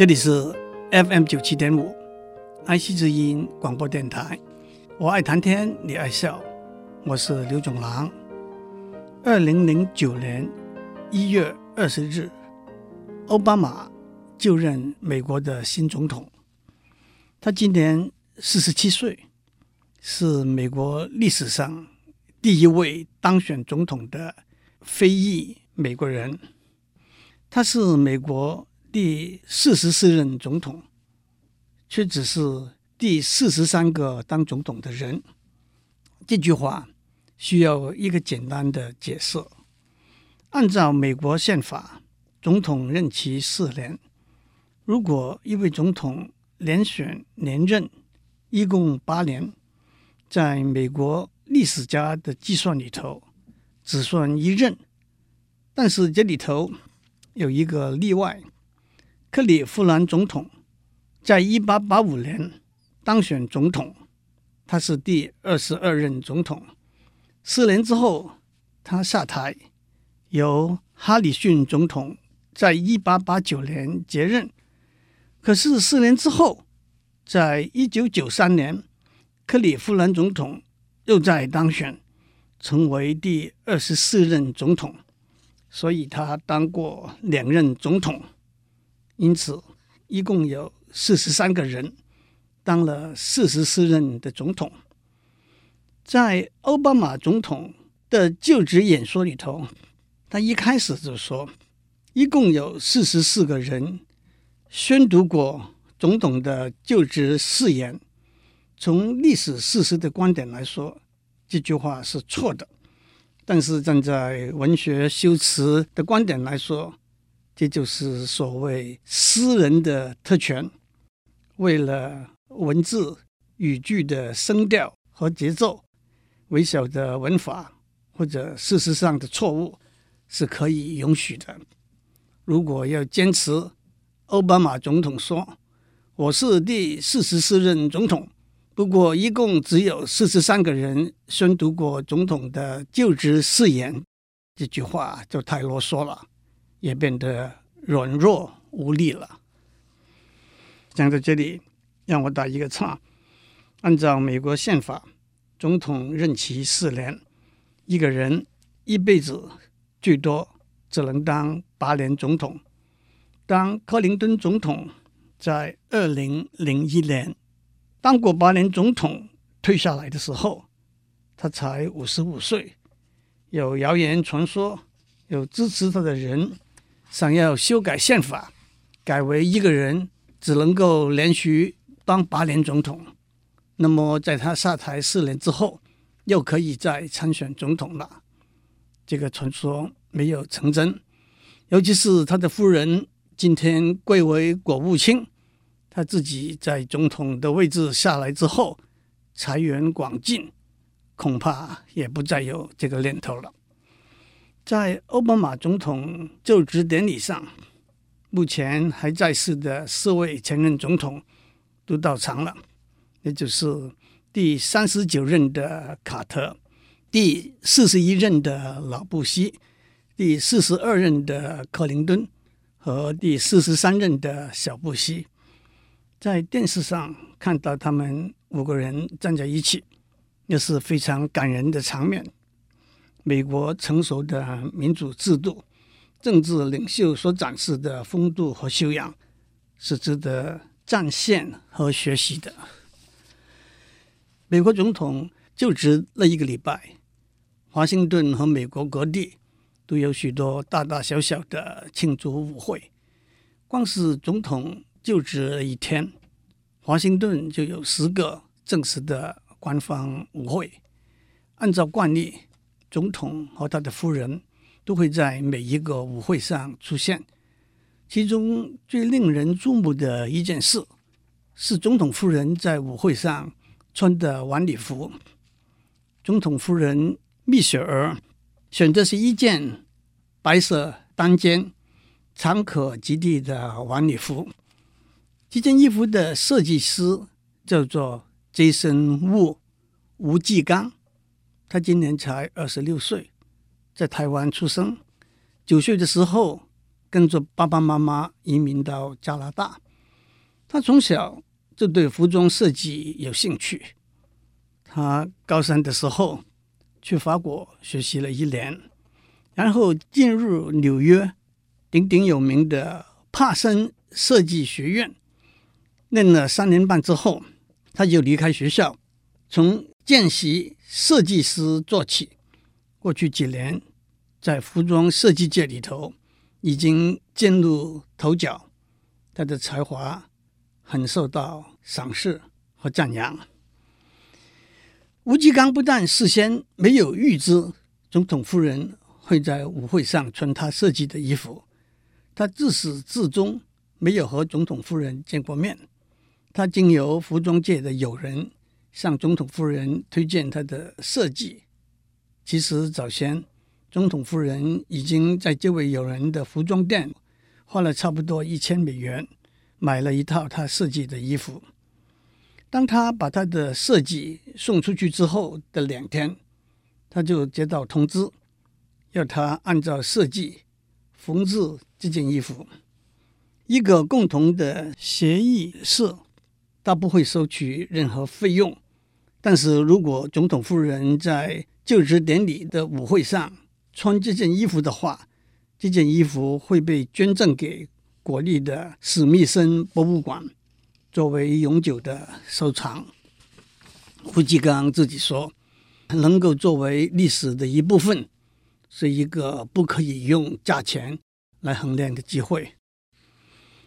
这里是 FM 九七点五，爱惜之音广播电台。我爱谈天，你爱笑，我是刘总郎。二零零九年一月二十日，奥巴马就任美国的新总统。他今年四十七岁，是美国历史上第一位当选总统的非裔美国人。他是美国第四十四任总统，却只是第四十三个当总统的人。这句话需要一个简单的解释。按照美国宪法，总统任期四年。如果一位总统连选连任，一共八年，在美国历史家的计算里头，只算一任。但是这里头有一个例外，克里夫兰总统在一八八五年当选总统，他是第二十二任总统。四年之后，他下台，由哈里逊总统在一八八九年接任。可是四年之后，在一九九三年，克里夫兰总统又再当选，成为第二十四任总统，所以他当过两任总统，因此一共有四十三个人当了四十四任的总统。在奥巴马总统的就职演说里头，他一开始就说，一共有四十四个人。宣读过总统的就职誓言，从历史事实的观点来说，这句话是错的；但是站在文学修辞的观点来说，这就是所谓诗人的特权。为了文字语句的声调和节奏，微小的文法或者事实上的错误是可以允许的。如果要坚持，奥巴马总统说：“我是第四十四任总统，不过一共只有四十三个人宣读过总统的就职誓言。”这句话就太啰嗦了，也变得软弱无力了。讲到这里，让我打一个岔。按照美国宪法，总统任期四年，一个人一辈子最多只能当八年总统。当克林顿总统在二零零一年当过八年总统退下来的时候，他才五十五岁。有谣言传说，有支持他的人想要修改宪法，改为一个人只能够连续当八年总统。那么，在他下台四年之后，又可以再参选总统了。这个传说没有成真，尤其是他的夫人。今天贵为国务卿，他自己在总统的位置下来之后，财源广进，恐怕也不再有这个念头了。在奥巴马总统就职典礼上，目前还在世的四位前任总统都到场了，也就是第三十九任的卡特，第四十一任的老布希，第四十二任的克林顿。和第四十三任的小布希，在电视上看到他们五个人站在一起，那是非常感人的场面。美国成熟的民主制度、政治领袖所展示的风度和修养，是值得赞羡和学习的。美国总统就职那一个礼拜，华盛顿和美国各地。都有许多大大小小的庆祝舞会，光是总统就职一天，华盛顿就有十个正式的官方舞会。按照惯例，总统和他的夫人都会在每一个舞会上出现。其中最令人注目的一件事，是总统夫人在舞会上穿的晚礼服。总统夫人蜜雪儿。选择是一件白色单肩、长可及地的晚礼服。这件衣服的设计师叫做杰森·吴吴继刚，他今年才二十六岁，在台湾出生。九岁的时候，跟着爸爸妈妈移民到加拿大，他从小就对服装设计有兴趣。他高三的时候去法国学习了一年，然后进入纽约鼎鼎有名的帕森设计学院，念了三年半之后，他就离开学校，从见习设计师做起。过去几年，在服装设计界里头已经崭露头角，他的才华很受到赏识和赞扬。吴季刚不但事先没有预知总统夫人会在舞会上穿他设计的衣服，他自始至终没有和总统夫人见过面。他经由服装界的友人向总统夫人推荐他的设计。其实早先。总统夫人已经在这位友人的服装店花了差不多一千美元买了一套他设计的衣服。当他把他的设计送出去之后的两天，他就接到通知，要他按照设计缝制这件衣服。一个共同的协议是，他不会收取任何费用，但是如果总统夫人在就职典礼的舞会上，穿这件衣服的话，这件衣服会被捐赠给国立的史密森博物馆，作为永久的收藏。吴季刚自己说，能够作为历史的一部分，是一个不可以用价钱来衡量的机会。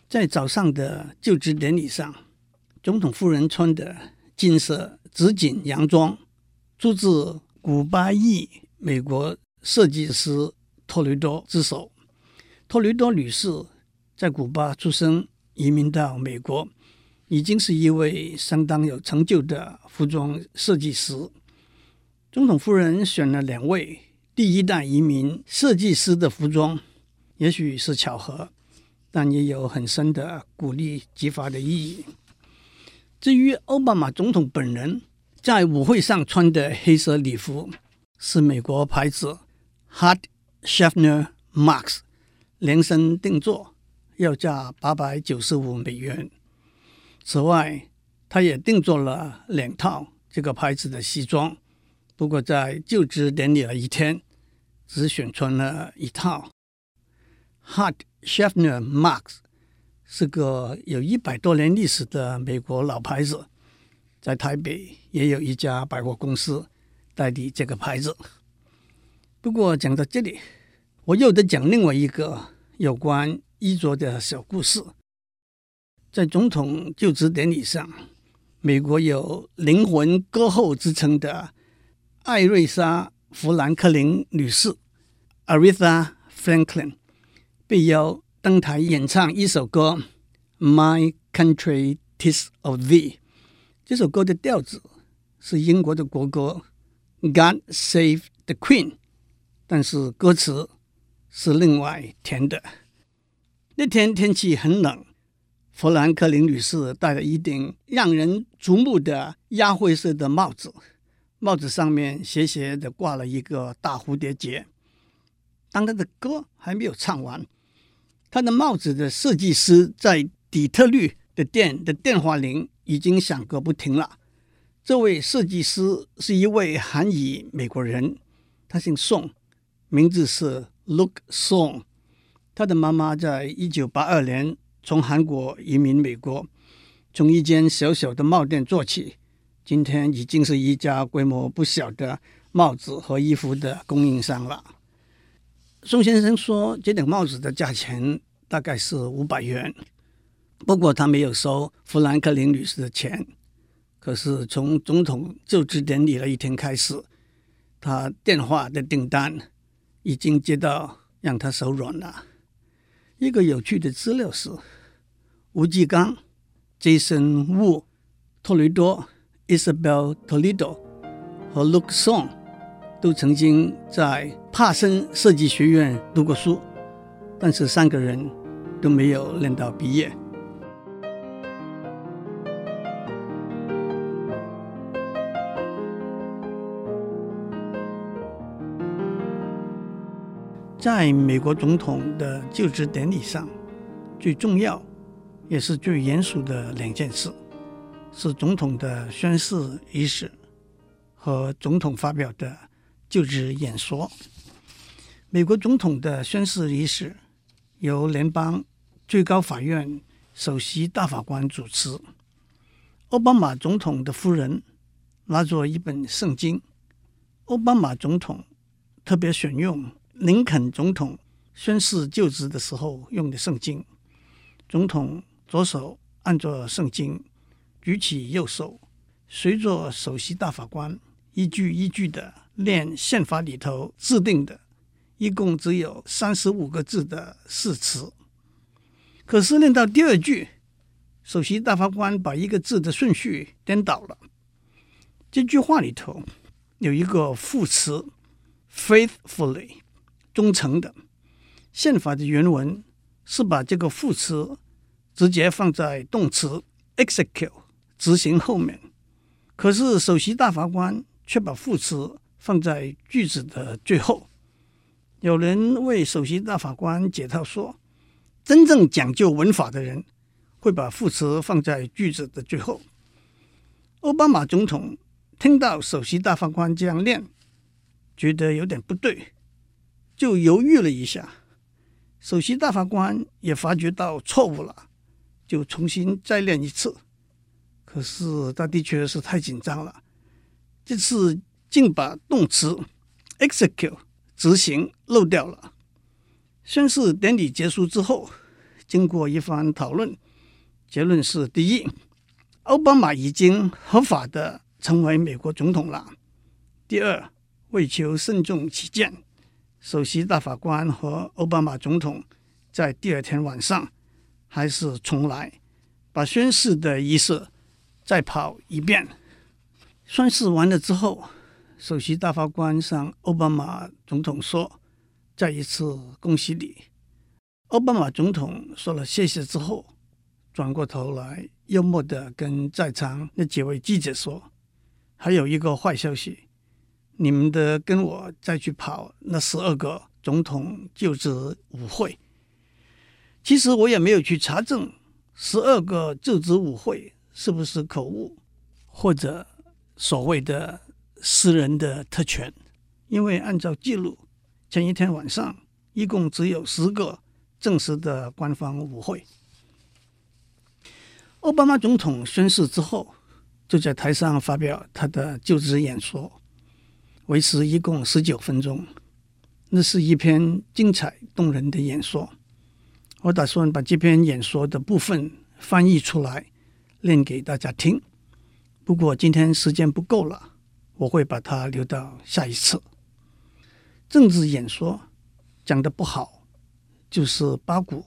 在早上的就职典礼上，总统夫人穿的金色紫锦洋装，出自古巴裔美国。设计师托雷多之手。托雷多女士在古巴出生，移民到美国，已经是一位相当有成就的服装设计师。总统夫人选了两位第一代移民设计师的服装，也许是巧合，但也有很深的鼓励激发的意义。至于奥巴马总统本人在舞会上穿的黑色礼服，是美国牌子。Hart Schaffner Marks 量身定做，要价八百九十五美元。此外，他也定做了两套这个牌子的西装，不过在就职典礼的一天，只选穿了一套。Hart Schaffner Marks 是个有一百多年历史的美国老牌子，在台北也有一家百货公司代理这个牌子。不过讲到这里，我又得讲另外一个有关衣着的小故事。在总统就职典礼上，美国有“灵魂歌后”之称的艾瑞莎·富兰克林女士 （Aretha Franklin） 被邀登台演唱一首歌《My Country 'Tis of Thee》。这首歌的调子是英国的国歌《God Save the Queen》。但是歌词是另外填的。那天天气很冷，富兰克林女士戴了一顶让人瞩目的鸭灰色的帽子，帽子上面斜斜的挂了一个大蝴蝶结。当她的歌还没有唱完，他的帽子的设计师在底特律的店的电话铃已经响个不停了。这位设计师是一位韩裔美国人，他姓宋。名字是 Luke Song，他的妈妈在一九八二年从韩国移民美国，从一间小小的帽店做起，今天已经是一家规模不小的帽子和衣服的供应商了。宋先生说，这顶帽子的价钱大概是五百元，不过他没有收富兰克林女士的钱。可是从总统就职典礼的一天开始，他电话的订单。已经接到，让他手软了。一个有趣的资料是，吴继刚、Jason Wu、托雷多、Isabel Toledo 和 Luke Song 都曾经在帕森设计学院读过书，但是三个人都没有念到毕业。在美国总统的就职典礼上，最重要也是最严肃的两件事，是总统的宣誓仪式和总统发表的就职演说。美国总统的宣誓仪式由联邦最高法院首席大法官主持。奥巴马总统的夫人拿着一本圣经，奥巴马总统特别选用林肯总统宣誓就职的时候用的圣经。总统左手按着圣经，举起右手，随着首席大法官一句一句的念宪法里头制定的。一共只有三十五个字的誓词，可是念到第二句，首席大法官把一个字的顺序颠倒了。这句话里头有一个副词，faithfully，忠诚的。宪法的原文是把这个副词直接放在动词 execute 执行后面，可是首席大法官却把副词放在句子的最后。有人为首席大法官解套说，真正讲究文法的人会把副词放在句子的最后。奥巴马总统听到首席大法官这样念，觉得有点不对，就犹豫了一下。首席大法官也发觉到错误了，就重新再练一次。可是他的确是太紧张了，这次竟把动词 execute。执行漏掉了。宣誓典礼结束之后，经过一番讨论，结论是：第一，奥巴马已经合法的成为美国总统了；第二，为求慎重起见，首席大法官和奥巴马总统在第二天晚上还是重来，把宣誓的仪式再跑一遍。宣誓完了之后。首席大法官向奥巴马总统说：“再一次恭喜你。”奥巴马总统说了谢谢之后，转过头来幽默地跟在场那几位记者说：“还有一个坏消息，你们得跟我再去跑那十二个总统就职舞会。其实我也没有去查证十二个就职舞会是不是口误，或者所谓的。”私人的特权，因为按照记录，前一天晚上一共只有十个正式的官方舞会。奥巴马总统宣誓之后，就在台上发表他的就职演说，维持一共十九分钟。那是一篇精彩动人的演说。我打算把这篇演说的部分翻译出来，念给大家听。不过今天时间不够了。我会把它留到下一次。政治演说讲得不好，就是八股、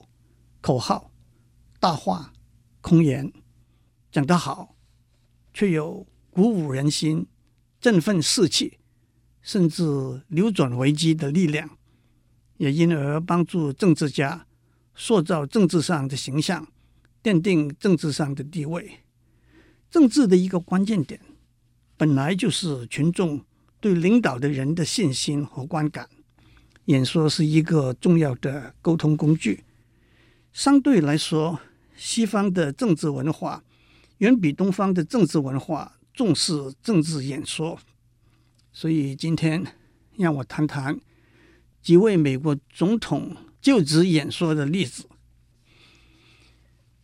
口号、大话、空言；讲得好，却有鼓舞人心、振奋士气，甚至扭转危机的力量，也因而帮助政治家塑造政治上的形象，奠定政治上的地位。政治的一个关键点。本来就是群众对领导的人的信心和观感。演说是一个重要的沟通工具。相对来说，西方的政治文化远比东方的政治文化重视政治演说。所以今天让我谈谈几位美国总统就职演说的例子。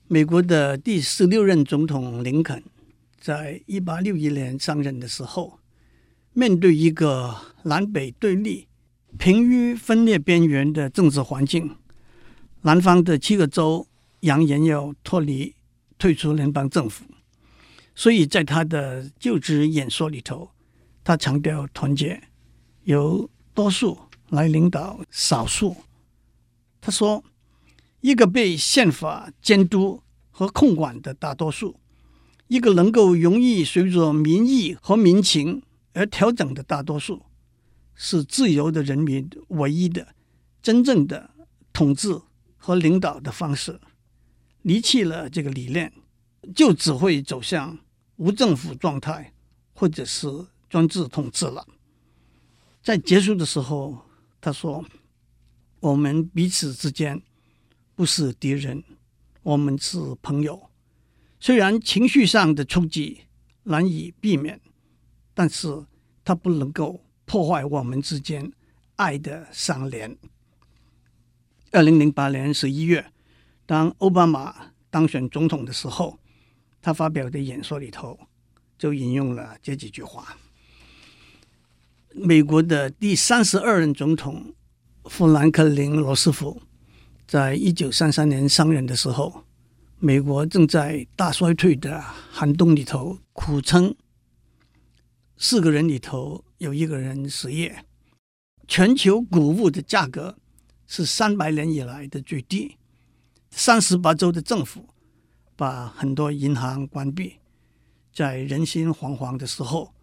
美国的第十六任总统林肯。在一八六一年上任的时候，面对一个南北对立、濒于分裂边缘的政治环境，南方的七个州扬言要脱离、退出联邦政府，所以在他的就职演说里头，他强调团结，由多数来领导少数。他说：“一个被宪法监督和控管的大多数。”一个能够容易随着民意和民情而调整的大多数，是自由的人民唯一的、真正的统治和领导的方式。离弃了这个理念，就只会走向无政府状态，或者是专制统治了。在结束的时候，他说：“我们彼此之间不是敌人，我们是朋友。虽然情绪上的冲击难以避免，但是它不能够破坏我们之间爱的相连。二零零八年十一月，当奥巴马当选总统的时候，他发表的演说里头就引用了这几句话。美国的第三十二任总统富兰克林·罗斯福在一九三三年上任的时候。美国正在大衰退的寒冬里头苦撑，四个人里头有一个人失业，全球谷物的价格是三百年以来的最低，三十八州的政府把很多银行关闭，在人心惶惶的时候，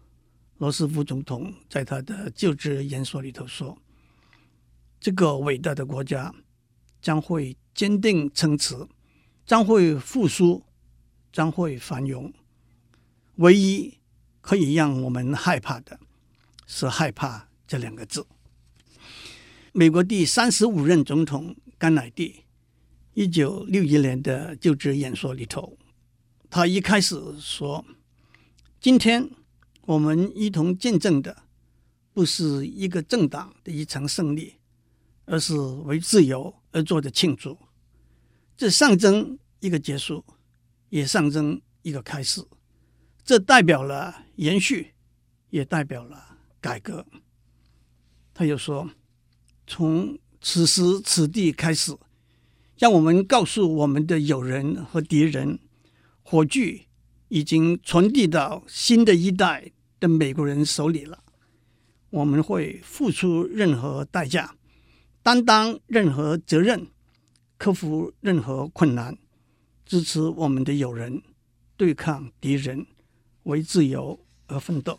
罗斯福总统在他的就职演说里头说：“这个伟大的国家将会坚定撑持。”将会复苏，将会繁荣。唯一可以让我们害怕的是害怕这两个字。美国第三十五任总统甘乃迪，一九六一年的就职演说里头，他一开始说：“今天我们一同见证的，不是一个政党的一场胜利，而是为自由而做的庆祝。”这象征一个结束，也象征一个开始。这代表了延续，也代表了改革。他又说：“从此时此地开始，让我们告诉我们的友人和敌人，火炬已经传递到新的一代的美国人手里了。我们会付出任何代价，担当任何责任。”克服任何困难，支持我们的友人，对抗敌人，为自由而奋斗。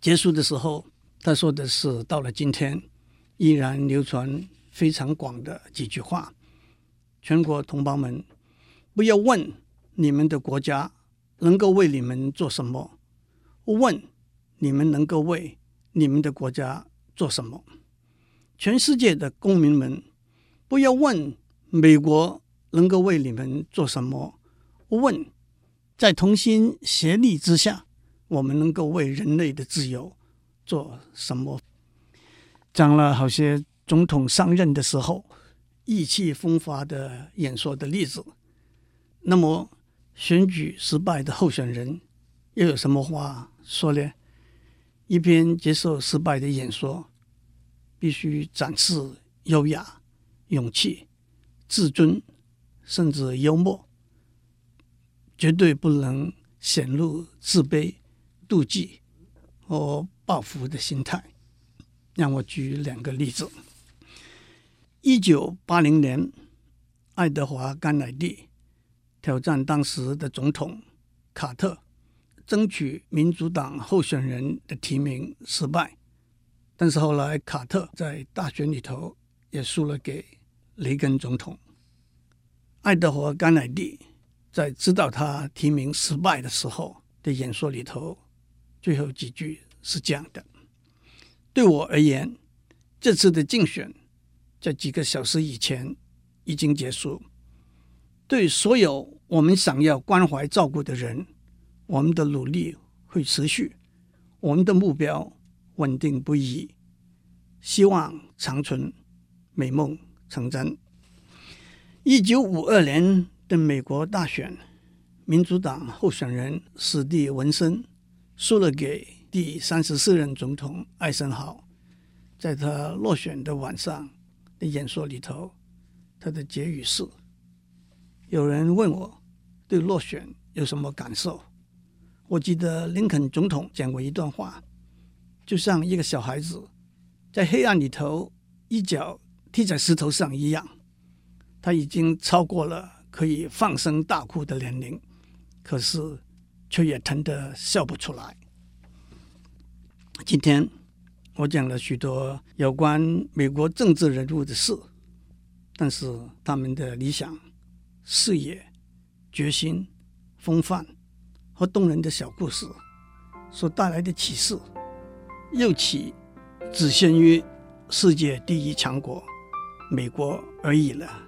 结束的时候，他说的是：到了今天，依然流传非常广的几句话。全国同胞们，不要问你们的国家能够为你们做什么，问你们能够为你们的国家做什么。全世界的公民们。不要问美国能够为你们做什么，问在同心协力之下，我们能够为人类的自由做什么？讲了好些总统上任的时候意气风发的演说的例子，那么选举失败的候选人又有什么话说呢？一边接受失败的演说，必须展示优雅。勇气、自尊，甚至幽默，绝对不能显露自卑、妒忌和报复的心态。让我举两个例子：一九八零年，爱德华·甘乃迪挑战当时的总统卡特，争取民主党候选人的提名失败，但是后来卡特在大选里头也输了给。雷根总统，爱德华·甘乃迪在知道他提名失败的时候的演说里头，最后几句是这样的：“对我而言，这次的竞选在几个小时以前已经结束。对所有我们想要关怀照顾的人，我们的努力会持续，我们的目标稳定不移，希望长存，美梦。”成真。一九五二年的美国大选，民主党候选人史蒂文森输了给第三十四任总统艾森豪。在他落选的晚上的演说里头，他的结语是：“有人问我对落选有什么感受？我记得林肯总统讲过一段话，就像一个小孩子在黑暗里头一脚。”踢在石头上一样，他已经超过了可以放声大哭的年龄，可是却也疼得笑不出来。今天我讲了许多有关美国政治人物的事，但是他们的理想、事业、决心、风范和动人的小故事所带来的启示，又岂只限于世界第一强国美国而已了。